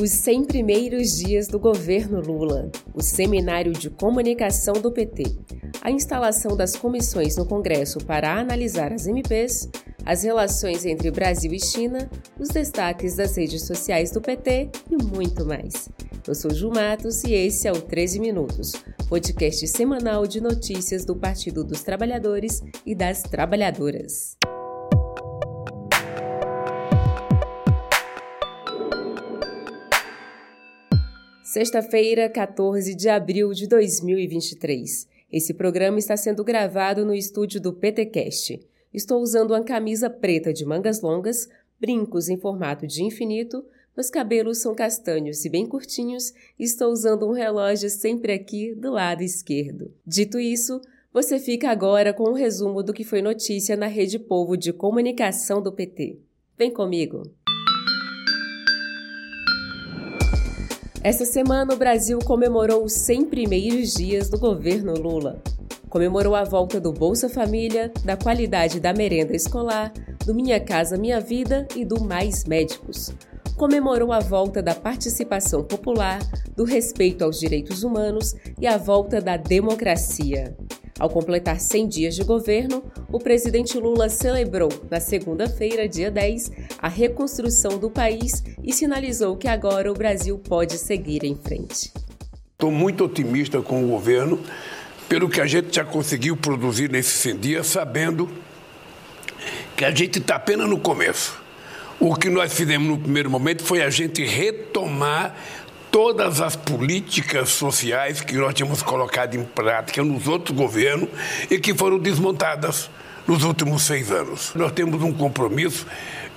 Os 100 primeiros dias do governo Lula, o seminário de comunicação do PT, a instalação das comissões no Congresso para analisar as MPs, as relações entre Brasil e China, os destaques das redes sociais do PT e muito mais. Eu sou Ju Matos e esse é o 13 Minutos, podcast semanal de notícias do Partido dos Trabalhadores e das Trabalhadoras. Sexta-feira, 14 de abril de 2023. Esse programa está sendo gravado no estúdio do PTcast. Estou usando uma camisa preta de mangas longas, brincos em formato de infinito, meus cabelos são castanhos e bem curtinhos e estou usando um relógio sempre aqui do lado esquerdo. Dito isso, você fica agora com um resumo do que foi notícia na Rede Povo de Comunicação do PT. Vem comigo! Essa semana, o Brasil comemorou os 100 primeiros dias do governo Lula. Comemorou a volta do Bolsa Família, da qualidade da merenda escolar, do Minha Casa Minha Vida e do Mais Médicos. Comemorou a volta da participação popular, do respeito aos direitos humanos e a volta da democracia. Ao completar 100 dias de governo, o presidente Lula celebrou, na segunda-feira, dia 10, a reconstrução do país e sinalizou que agora o Brasil pode seguir em frente. Estou muito otimista com o governo, pelo que a gente já conseguiu produzir nesses 100 dias, sabendo que a gente está apenas no começo. O que nós fizemos no primeiro momento foi a gente retomar todas as políticas sociais que nós tínhamos colocado em prática nos outros governos e que foram desmontadas nos últimos seis anos. Nós temos um compromisso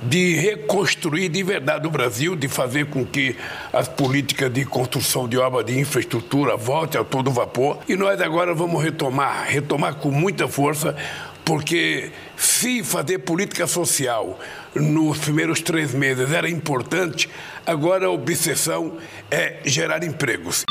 de reconstruir de verdade o Brasil, de fazer com que as políticas de construção de obra de infraestrutura voltem a todo vapor. E nós agora vamos retomar, retomar com muita força porque se fazer política social nos primeiros três meses era importante, agora a obsessão é gerar empregos.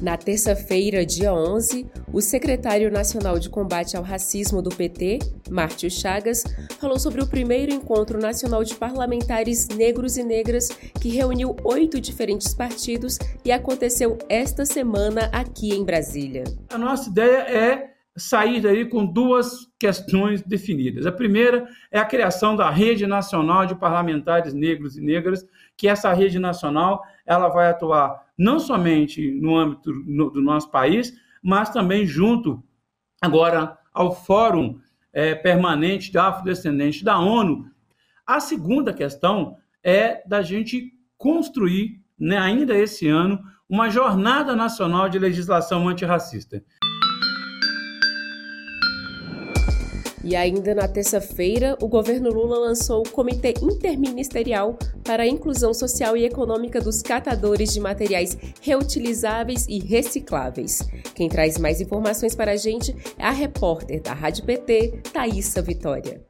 Na terça-feira, dia 11, o secretário nacional de combate ao racismo do PT, Márcio Chagas, falou sobre o primeiro encontro nacional de parlamentares negros e negras que reuniu oito diferentes partidos e aconteceu esta semana aqui em Brasília. A nossa ideia é sair daí com duas questões definidas. A primeira é a criação da Rede Nacional de Parlamentares Negros e Negras, que essa rede nacional ela vai atuar não somente no âmbito do nosso país, mas também junto agora ao Fórum é, Permanente de Afrodescendentes da ONU. A segunda questão é da gente construir, né, ainda esse ano, uma jornada nacional de legislação antirracista. E ainda na terça-feira, o governo Lula lançou o Comitê Interministerial para a Inclusão Social e Econômica dos Catadores de Materiais Reutilizáveis e Recicláveis. Quem traz mais informações para a gente é a repórter da Rádio PT, Thaisa Vitória.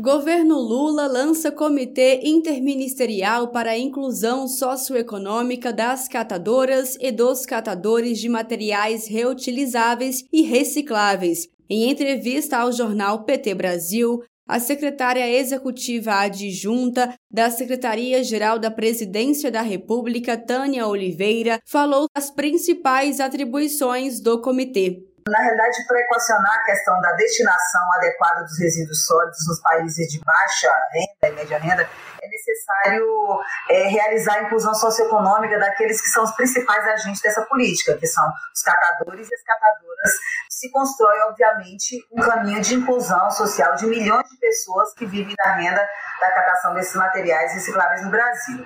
Governo Lula lança Comitê Interministerial para a Inclusão Socioeconômica das Catadoras e dos Catadores de Materiais Reutilizáveis e Recicláveis, em entrevista ao jornal PT Brasil, a secretária executiva adjunta da Secretaria-Geral da Presidência da República, Tânia Oliveira, falou das principais atribuições do comitê. Na realidade, para equacionar a questão da destinação adequada dos resíduos sólidos nos países de baixa renda e média renda, é necessário é, realizar a inclusão socioeconômica daqueles que são os principais agentes dessa política, que são os catadores e as catadoras. Se constrói, obviamente, um caminho de inclusão social de milhões de pessoas que vivem da renda da catação desses materiais recicláveis no Brasil.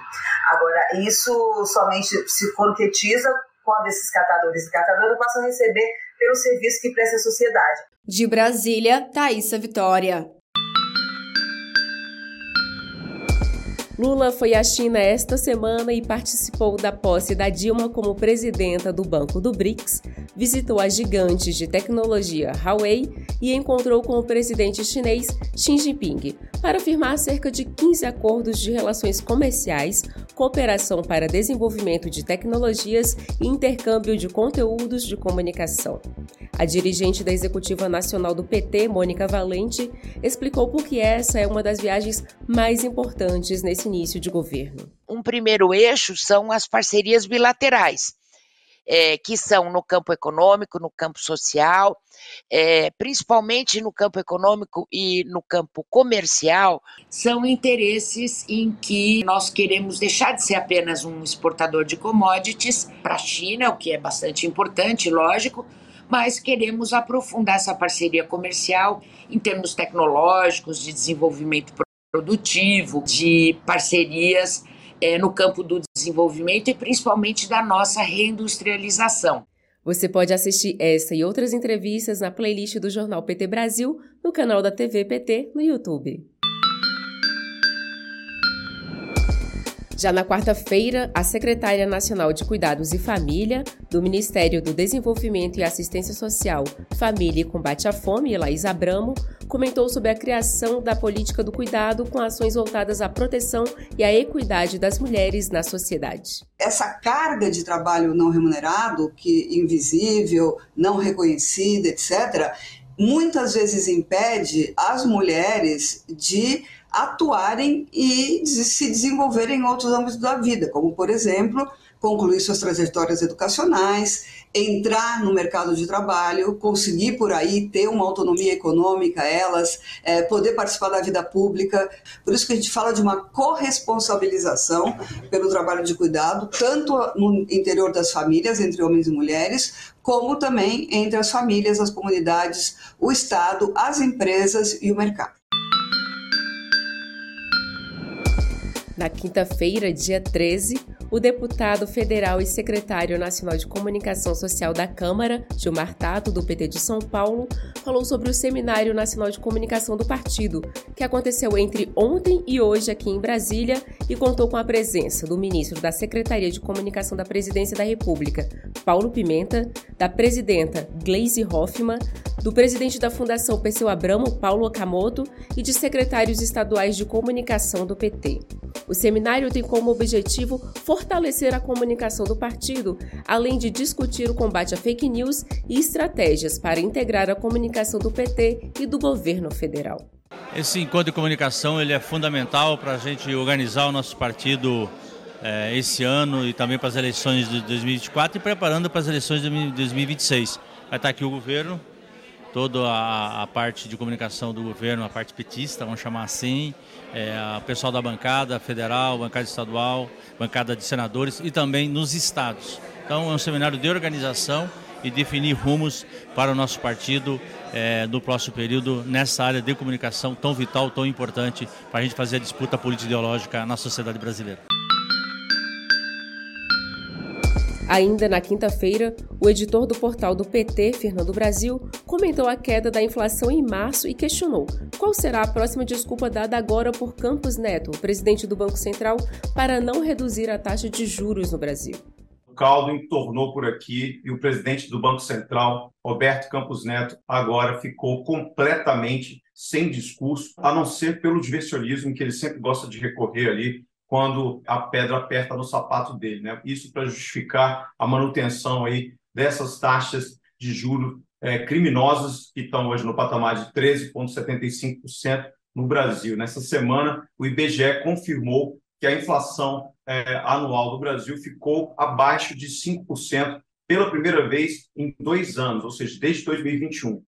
Agora, isso somente se concretiza quando esses catadores e catadoras passam a receber pelo serviço que presta à sociedade. De Brasília, Thaisa Vitória. Lula foi à China esta semana e participou da posse da Dilma como presidenta do Banco do BRICS, visitou as gigantes de tecnologia Huawei e encontrou com o presidente chinês Xi Jinping para firmar cerca de 15 acordos de relações comerciais, cooperação para desenvolvimento de tecnologias e intercâmbio de conteúdos de comunicação. A dirigente da Executiva Nacional do PT, Mônica Valente, explicou por que essa é uma das viagens mais importantes nesse início de governo. Um primeiro eixo são as parcerias bilaterais é, que são no campo econômico, no campo social, é, principalmente no campo econômico e no campo comercial, são interesses em que nós queremos deixar de ser apenas um exportador de commodities para a China, o que é bastante importante, lógico, mas queremos aprofundar essa parceria comercial em termos tecnológicos, de desenvolvimento produtivo, de parcerias é, no campo do desenvolvimento e principalmente da nossa reindustrialização. Você pode assistir essa e outras entrevistas na playlist do Jornal PT Brasil no canal da TV PT no YouTube. Já na quarta-feira, a secretária nacional de Cuidados e Família do Ministério do Desenvolvimento e Assistência Social, Família e Combate à Fome, Laís Abramo, comentou sobre a criação da política do cuidado com ações voltadas à proteção e à equidade das mulheres na sociedade. Essa carga de trabalho não remunerado, que invisível, não reconhecida, etc., muitas vezes impede as mulheres de atuarem e se desenvolverem em outros âmbitos da vida, como, por exemplo, concluir suas trajetórias educacionais, entrar no mercado de trabalho, conseguir por aí ter uma autonomia econômica, elas, é, poder participar da vida pública. Por isso que a gente fala de uma corresponsabilização pelo trabalho de cuidado, tanto no interior das famílias, entre homens e mulheres, como também entre as famílias, as comunidades, o Estado, as empresas e o mercado. Na quinta-feira, dia 13, o deputado federal e secretário nacional de comunicação social da Câmara, Gilmar Tato, do PT de São Paulo, falou sobre o Seminário Nacional de Comunicação do partido, que aconteceu entre ontem e hoje aqui em Brasília e contou com a presença do ministro da Secretaria de Comunicação da Presidência da República, Paulo Pimenta, da presidenta Gleisi Hoffmann, do presidente da Fundação Perseu Abramo, Paulo Okamoto, e de secretários estaduais de comunicação do PT. O seminário tem como objetivo fortalecer a comunicação do partido, além de discutir o combate à fake news e estratégias para integrar a comunicação do PT e do governo federal. Esse encontro de comunicação ele é fundamental para a gente organizar o nosso partido é, esse ano e também para as eleições de 2024 e preparando para as eleições de 2026. Vai estar aqui o governo, toda a, a, parte de comunicação do governo, a parte petista, vamos chamar assim, é, o pessoal da bancada federal, bancada estadual, bancada de senadores e também nos estados. Então é um seminário de organização e definir rumos para o nosso partido é, no próximo período nessa área de comunicação tão vital, tão importante para a gente fazer a disputa político-ideológica na sociedade brasileira. Ainda na quinta-feira, o editor do portal do PT, Fernando Brasil, comentou a queda da inflação em março e questionou qual será a próxima desculpa dada agora por Campos Neto, presidente do Banco Central, para não reduzir a taxa de juros no Brasil. O caldo entornou por aqui e o presidente do Banco Central, Roberto Campos Neto, agora ficou completamente sem discurso, a não ser pelo diversionismo que ele sempre gosta de recorrer ali quando a pedra aperta no sapato dele. Né? Isso para justificar a manutenção aí dessas taxas de juros é, criminosas que estão hoje no patamar de 13,75% no Brasil. Nessa semana, o IBGE confirmou que a inflação é, anual do Brasil ficou abaixo de 5% pela primeira vez em dois anos, ou seja, desde 2021.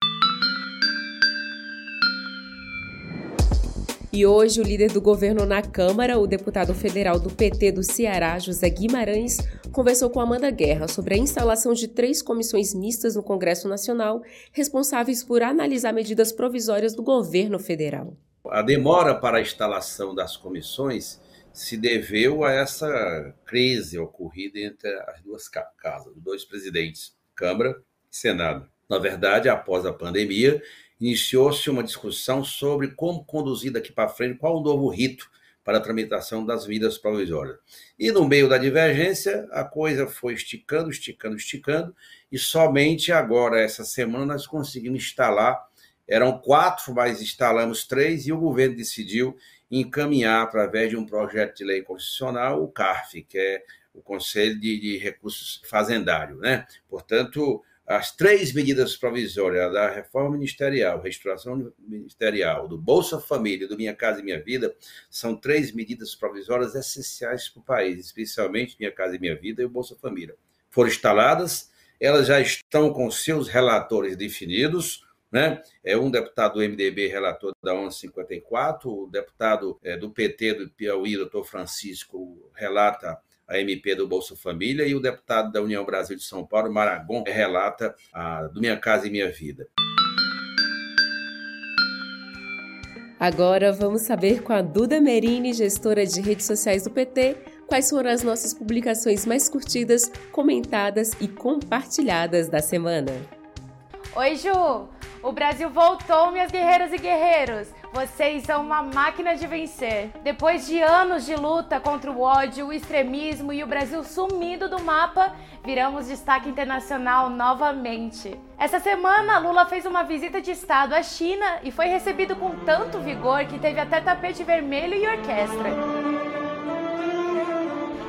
E hoje, o líder do governo na Câmara, o deputado federal do PT do Ceará, José Guimarães, conversou com Amanda Guerra sobre a instalação de três comissões mistas no Congresso Nacional, responsáveis por analisar medidas provisórias do governo federal. A demora para a instalação das comissões se deveu a essa crise ocorrida entre as duas casas, os dois presidentes, Câmara e Senado. Na verdade, após a pandemia, iniciou-se uma discussão sobre como conduzir daqui para frente, qual o novo rito para a tramitação das vidas provisórias. E no meio da divergência, a coisa foi esticando, esticando, esticando, e somente agora, essa semana, nós conseguimos instalar Eram quatro, mas instalamos três e o governo decidiu encaminhar, através de um projeto de lei constitucional, o CARF, que é o Conselho de, de Recursos Fazendários. Né? Portanto, as três medidas provisórias da reforma ministerial, reestruturação ministerial, do Bolsa Família, do Minha Casa e Minha Vida, são três medidas provisórias essenciais para o país, especialmente Minha Casa e Minha Vida e o Bolsa Família. Foram instaladas, elas já estão com seus relatores definidos, né? É um deputado do MDB relator da 1154, o deputado é, do PT do Piauí, doutor Francisco, relata a MP do Bolsa Família, e o deputado da União Brasil de São Paulo, Maragon, relata a do Minha Casa e Minha Vida. Agora vamos saber com a Duda Merini, gestora de redes sociais do PT, quais foram as nossas publicações mais curtidas, comentadas e compartilhadas da semana. Oi, Ju! O Brasil voltou, minhas guerreiras e guerreiros! Vocês são uma máquina de vencer. Depois de anos de luta contra o ódio, o extremismo e o Brasil sumido do mapa, viramos destaque internacional novamente. Essa semana, Lula fez uma visita de Estado à China e foi recebido com tanto vigor que teve até tapete vermelho e orquestra.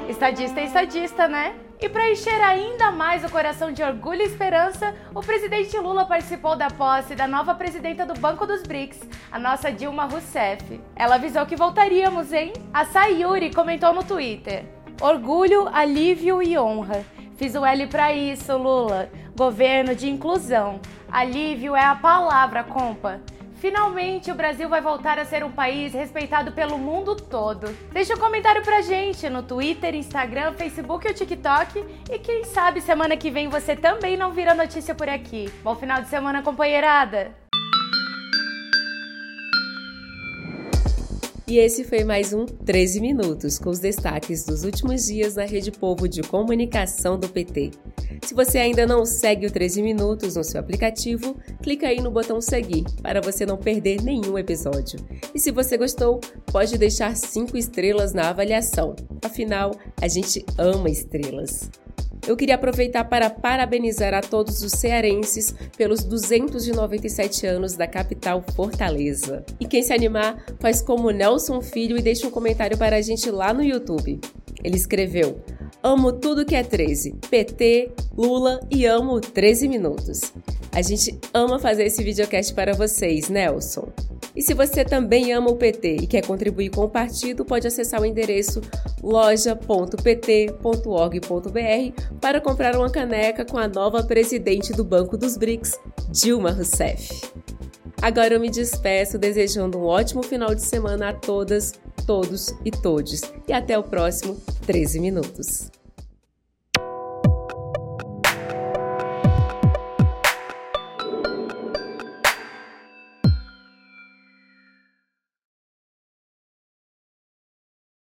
Estadista é estadista, né? E para encher ainda mais o coração de orgulho e esperança, o presidente Lula participou da posse da nova presidenta do Banco dos BRICS, a nossa Dilma Rousseff. Ela avisou que voltaríamos, hein? A Sayuri comentou no Twitter: Orgulho, alívio e honra. Fiz o L para isso, Lula. Governo de inclusão. Alívio é a palavra, compa. Finalmente o Brasil vai voltar a ser um país respeitado pelo mundo todo. Deixa um comentário pra gente no Twitter, Instagram, Facebook ou TikTok e quem sabe semana que vem você também não vira notícia por aqui. Bom final de semana, companheirada! E esse foi mais um 13 Minutos, com os destaques dos últimos dias na Rede Povo de Comunicação do PT. Se você ainda não segue o 13 Minutos no seu aplicativo, clica aí no botão seguir para você não perder nenhum episódio. E se você gostou, pode deixar 5 estrelas na avaliação. Afinal, a gente ama estrelas. Eu queria aproveitar para parabenizar a todos os cearenses pelos 297 anos da capital Fortaleza. E quem se animar, faz como Nelson Filho e deixa um comentário para a gente lá no YouTube. Ele escreveu: Amo tudo que é 13, PT, Lula e amo 13 minutos. A gente ama fazer esse videocast para vocês, Nelson. E se você também ama o PT e quer contribuir com o partido, pode acessar o endereço loja.pt.org.br para comprar uma caneca com a nova presidente do Banco dos BRICS, Dilma Rousseff. Agora eu me despeço desejando um ótimo final de semana a todas, todos e todes. E até o próximo 13 minutos.